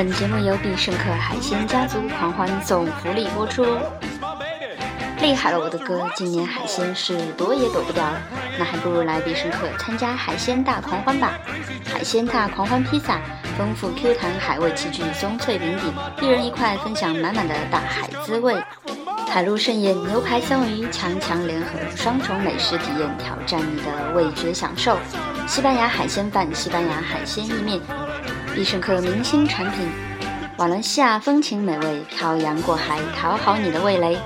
本节目由必胜客海鲜家族狂欢送福利播出。厉害了，我的哥！今年海鲜是躲也躲不掉了，那还不如来必胜客参加海鲜大狂欢吧！海鲜大狂欢披萨，丰富 Q 弹海味齐聚，松脆饼底，一人一块，分享满满的大海滋味。海陆盛宴，牛排三文鱼，强强联合，双重美食体验，挑战你的味觉享受。西班牙海鲜饭，西班牙海鲜意面，必胜客明星产品。瓦伦西亚风情美味，漂洋过海，讨好你的味蕾。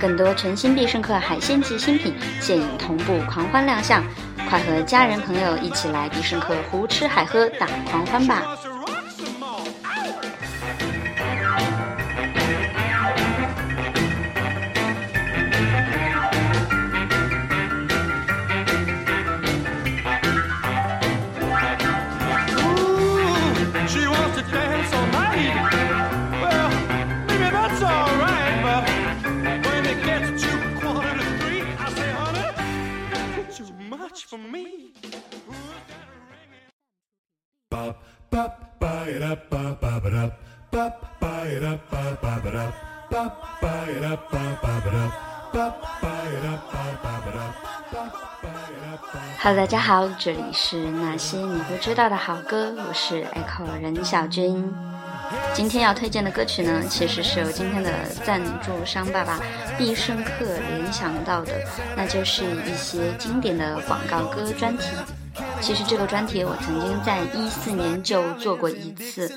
更多全新必胜客海鲜级新品现已同步狂欢亮相，快和家人朋友一起来必胜客胡吃海喝大狂欢吧！Hello，大家好，这里是那些你不知道的好歌，我是 Echo 任小军。今天要推荐的歌曲呢，其实是由今天的赞助商爸爸必胜客联想到的，那就是一些经典的广告歌专题。其实这个专题我曾经在一四年就做过一次。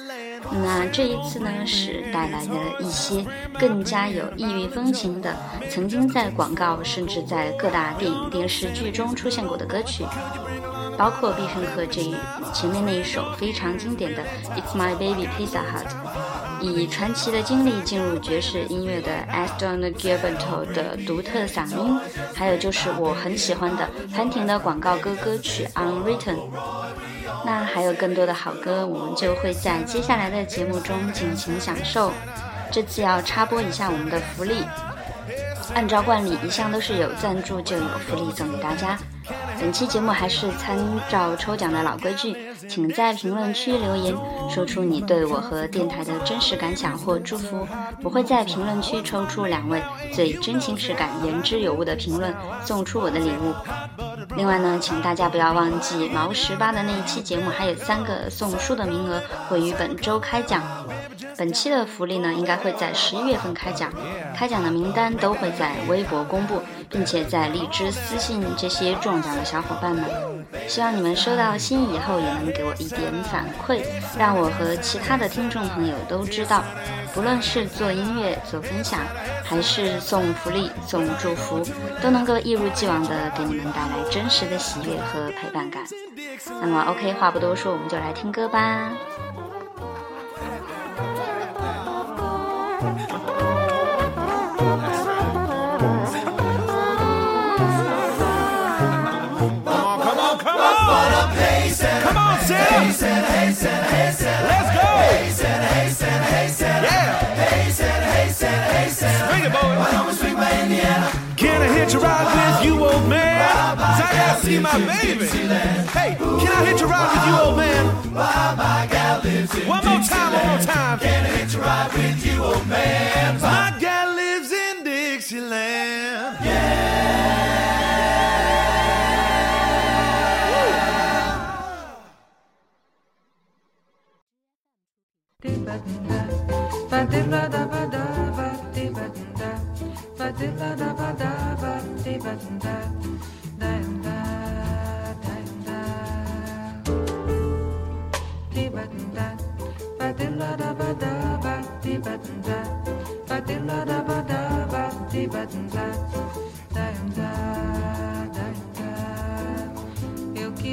那这一次呢，是带来了一些更加有异域风情的，曾经在广告甚至在各大电影电视剧中出现过的歌曲，包括必胜客这前面那一首非常经典的《It's My Baby Pizza Hut》，以传奇的经历进入爵士音乐的 Aston Gilbert 的独特嗓音，还有就是我很喜欢的潘婷的广告歌歌曲《Unwritten》。还有更多的好歌，我们就会在接下来的节目中尽情享受。这次要插播一下我们的福利，按照惯例，一向都是有赞助就有福利送给大家。本期节目还是参照抽奖的老规矩，请在评论区留言，说出你对我和电台的真实感想或祝福。我会在评论区抽出两位最真情实感、言之有物的评论，送出我的礼物。另外呢，请大家不要忘记毛十八的那一期节目，还有三个送书的名额会于本周开奖。本期的福利呢，应该会在十一月份开奖，开奖的名单都会在微博公布，并且在荔枝私信这些中奖的小伙伴们。希望你们收到信以后，也能给我一点反馈，让我和其他的听众朋友都知道，不论是做音乐、做分享，还是送福利、送祝福，都能够一如既往的给你们带来真实的喜悦和陪伴感。那么，OK，话不多说，我们就来听歌吧。See my baby. Hey, can I hit a ride with you, old man? My gal lives in One more time, one more time. Can I hitch a ride with you, old man?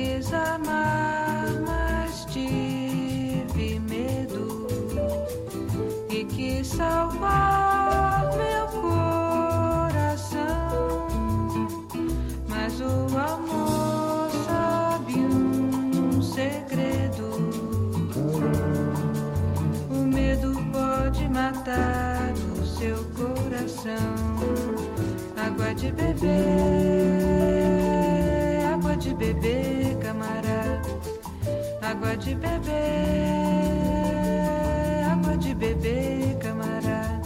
Quis amar, mas tive medo e quis salvar meu coração. Mas o amor sabe um segredo. O medo pode matar o seu coração. Água de beber, água de beber, água de beber, camarada.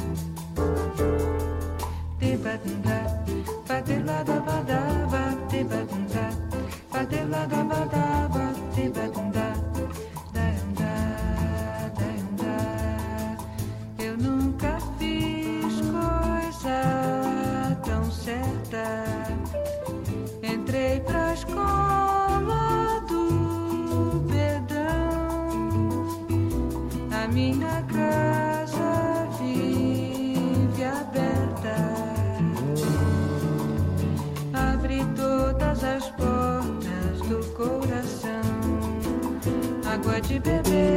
Debatunda, badelada badaba, debatunda, badelada badaba, debatunda. de beber.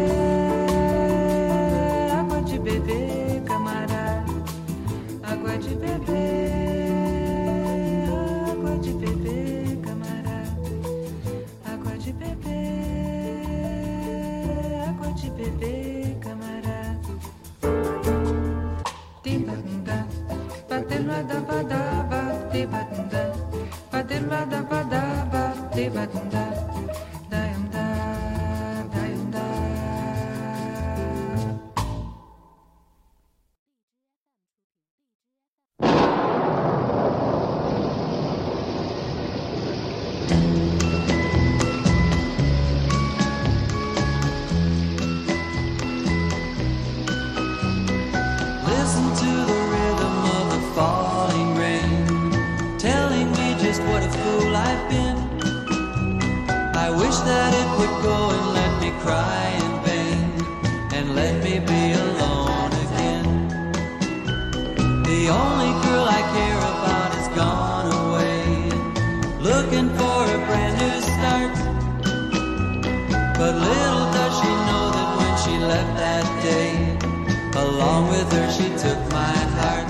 took my heart.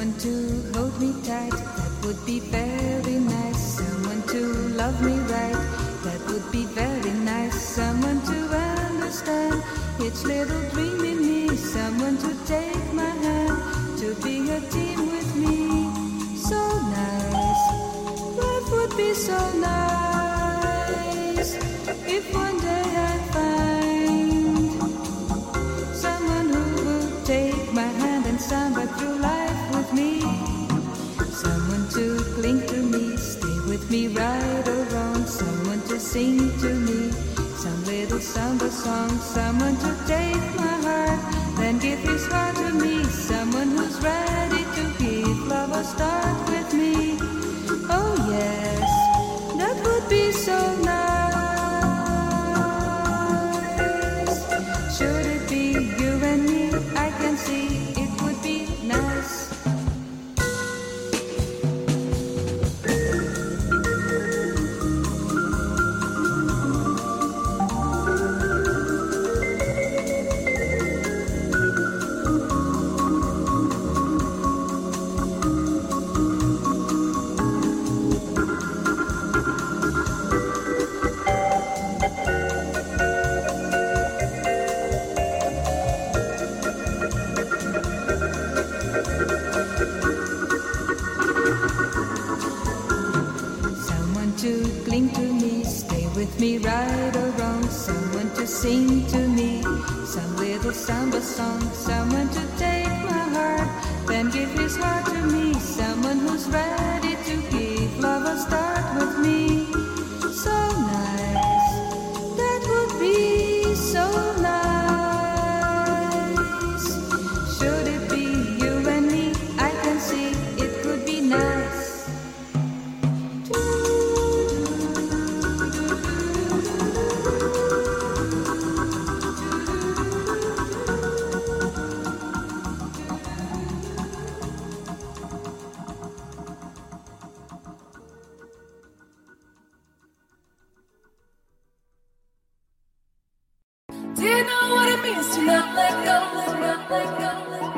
Someone to hold me tight, that would be very nice. Someone to love me right, that would be very nice. Someone to understand each little dream in me. Someone to take my hand, to be a team with me. So nice, life would be so nice if one. me right or wrong, someone to sing to me, some little samba song, someone to take my heart, then give his heart to me, someone who's ready to give love a start with me. Oh yes, that would be so nice. know what it means to not let go, to not let go.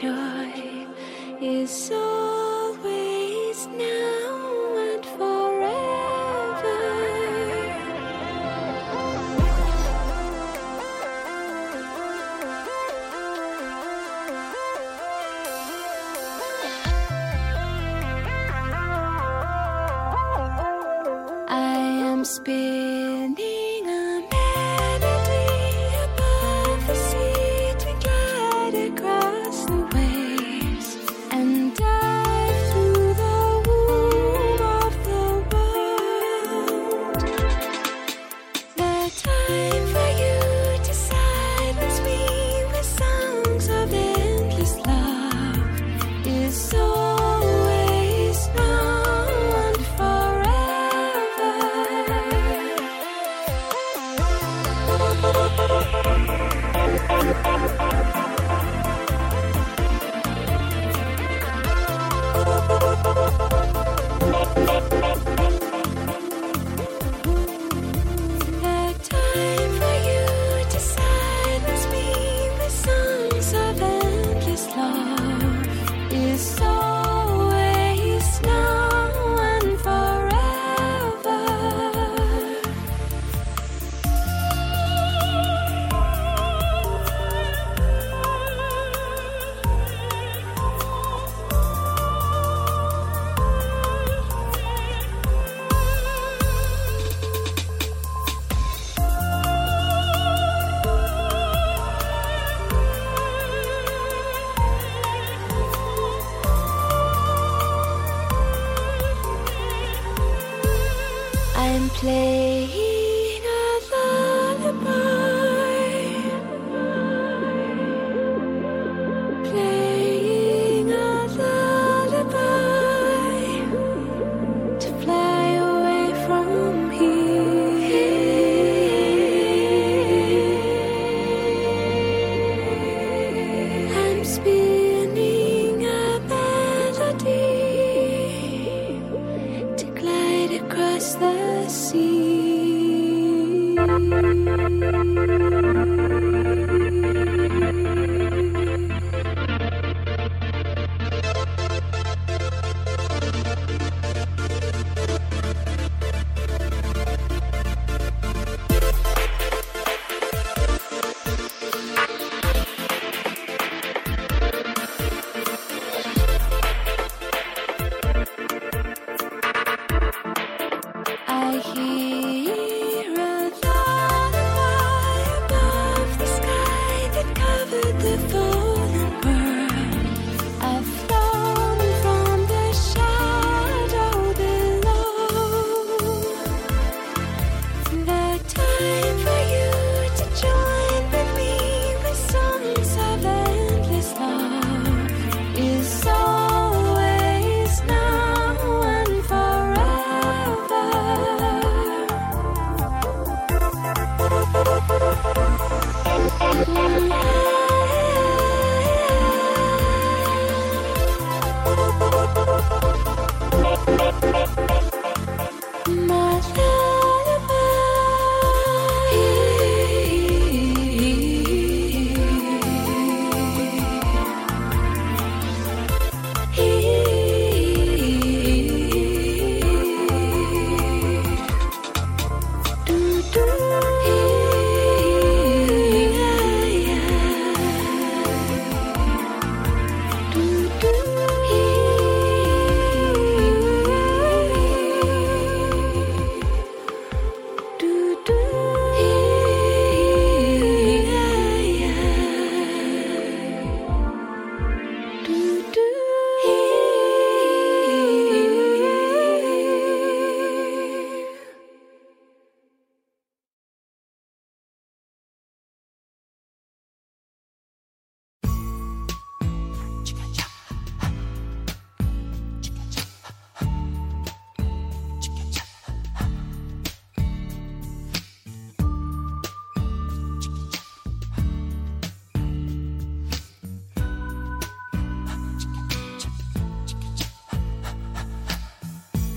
Joy is always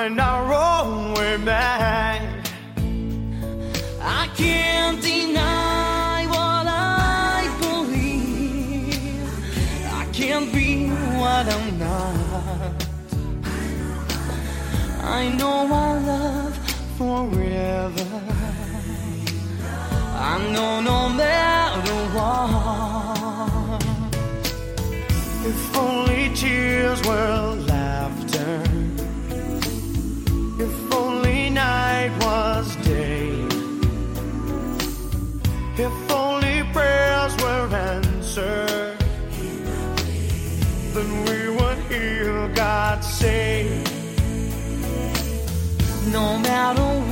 find our own way back. I can't deny what I believe. I can't be what I'm not. I know I love forever. I know no matter what. If only tears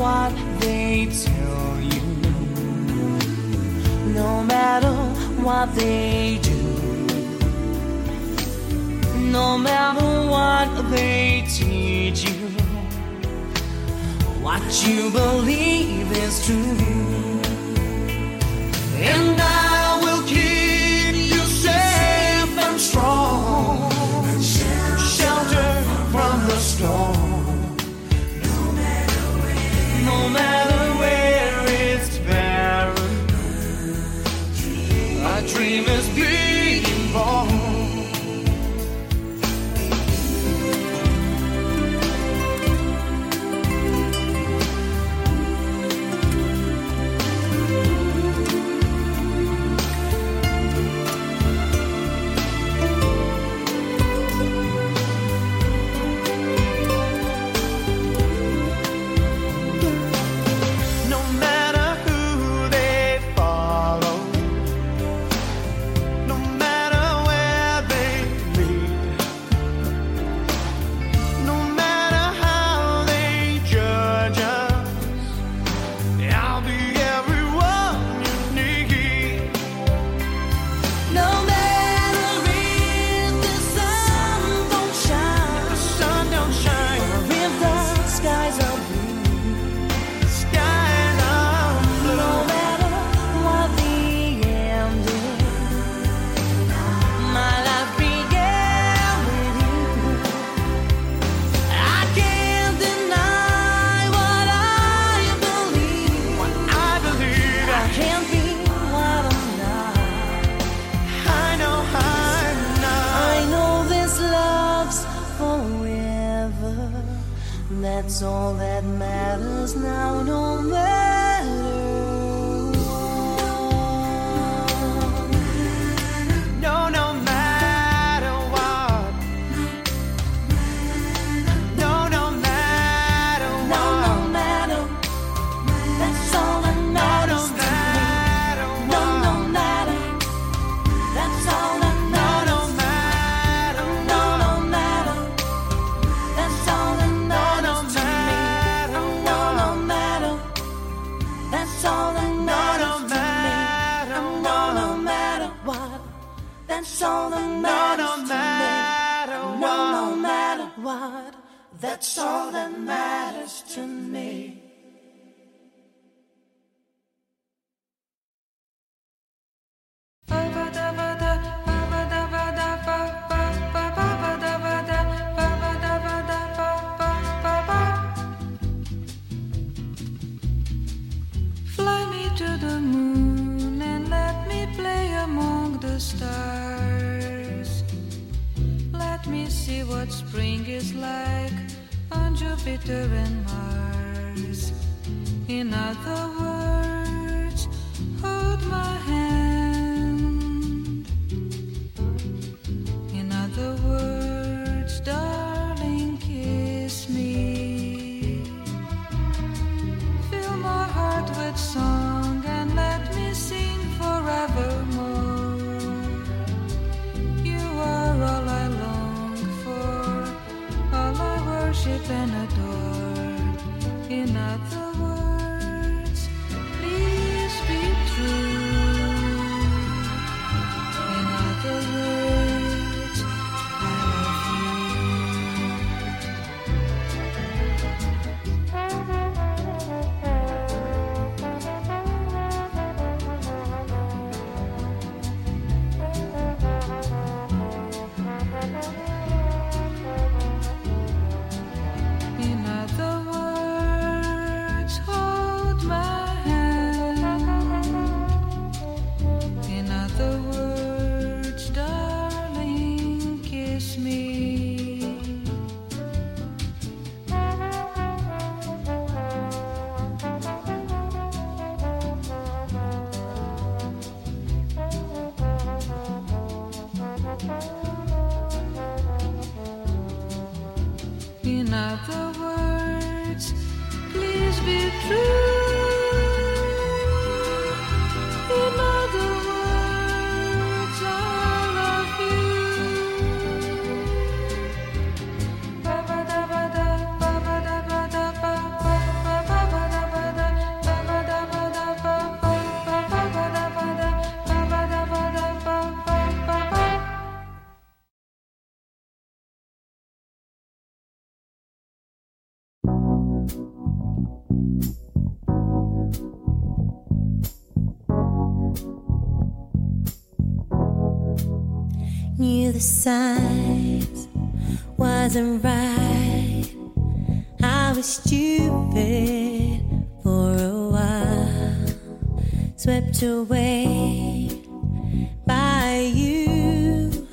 what they tell you, no matter what they do, no matter what they teach you, what you believe is true. And I will keep you safe and strong, shelter from the storm. that's all that matters now, no matter. That's all that matters to me. stars. Let me see what spring is like. Jupiter and Mars. In other words, hold my hand. knew the signs wasn't right. I was stupid for a while, swept away by you,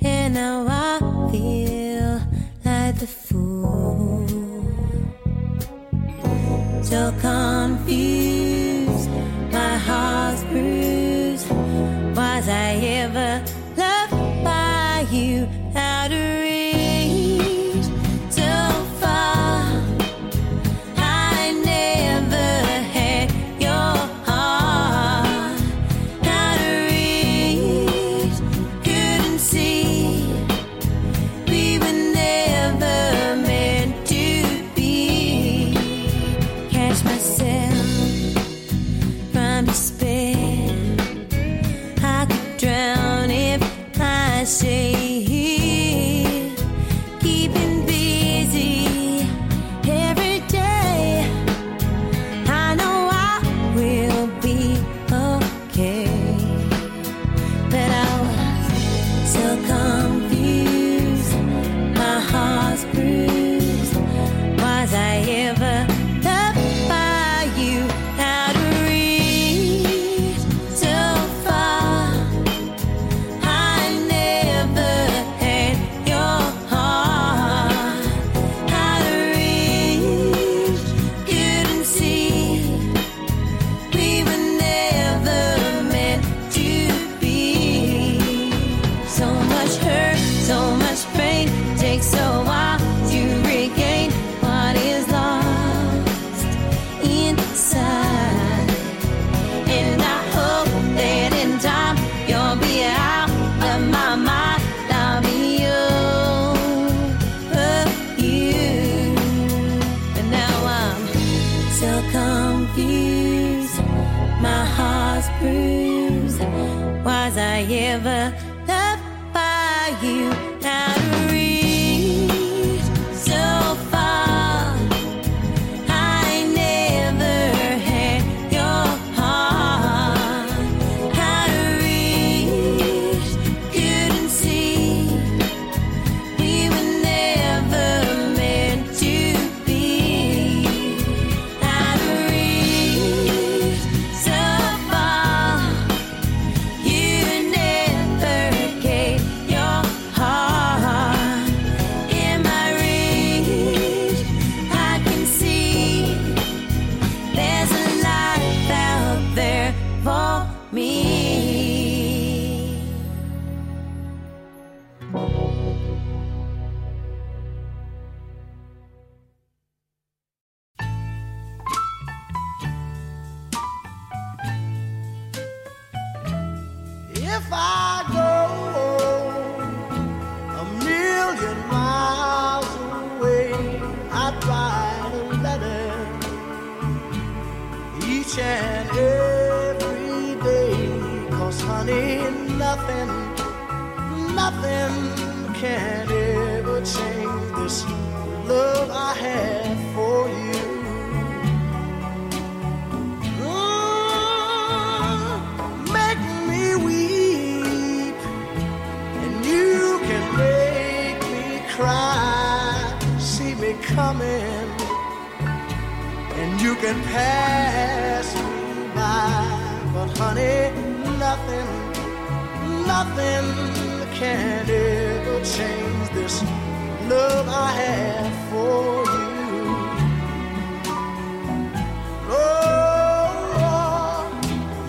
and now I feel. You. How and every day. Cause honey, nothing, nothing can ever change this love I have for you. Mm, Make me weep, and you can make me cry. See me coming, and you can pass. But honey, nothing, nothing can ever change this love I have for you. Oh,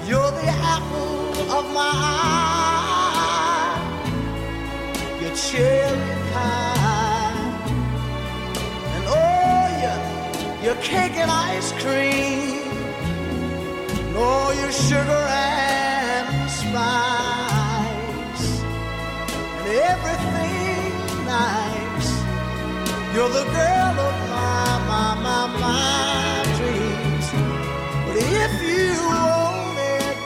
you're the apple of my eye, your cherry pie, and oh, your, your cake and ice cream, all your sugar and spice, and everything nice. You're the girl of my, my, my, my dreams. But if you wanted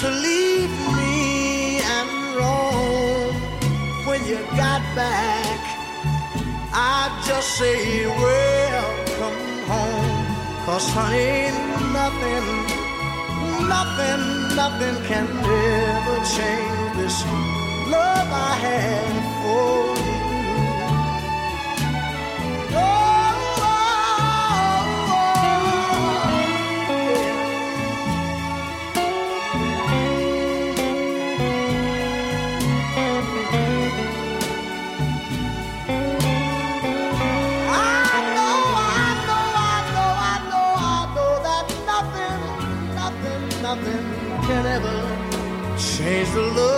to leave me and roam when you got back, I'd just say, welcome home. Cause honey, nothing, nothing, nothing can ever change this love I have for you. Can ever change the love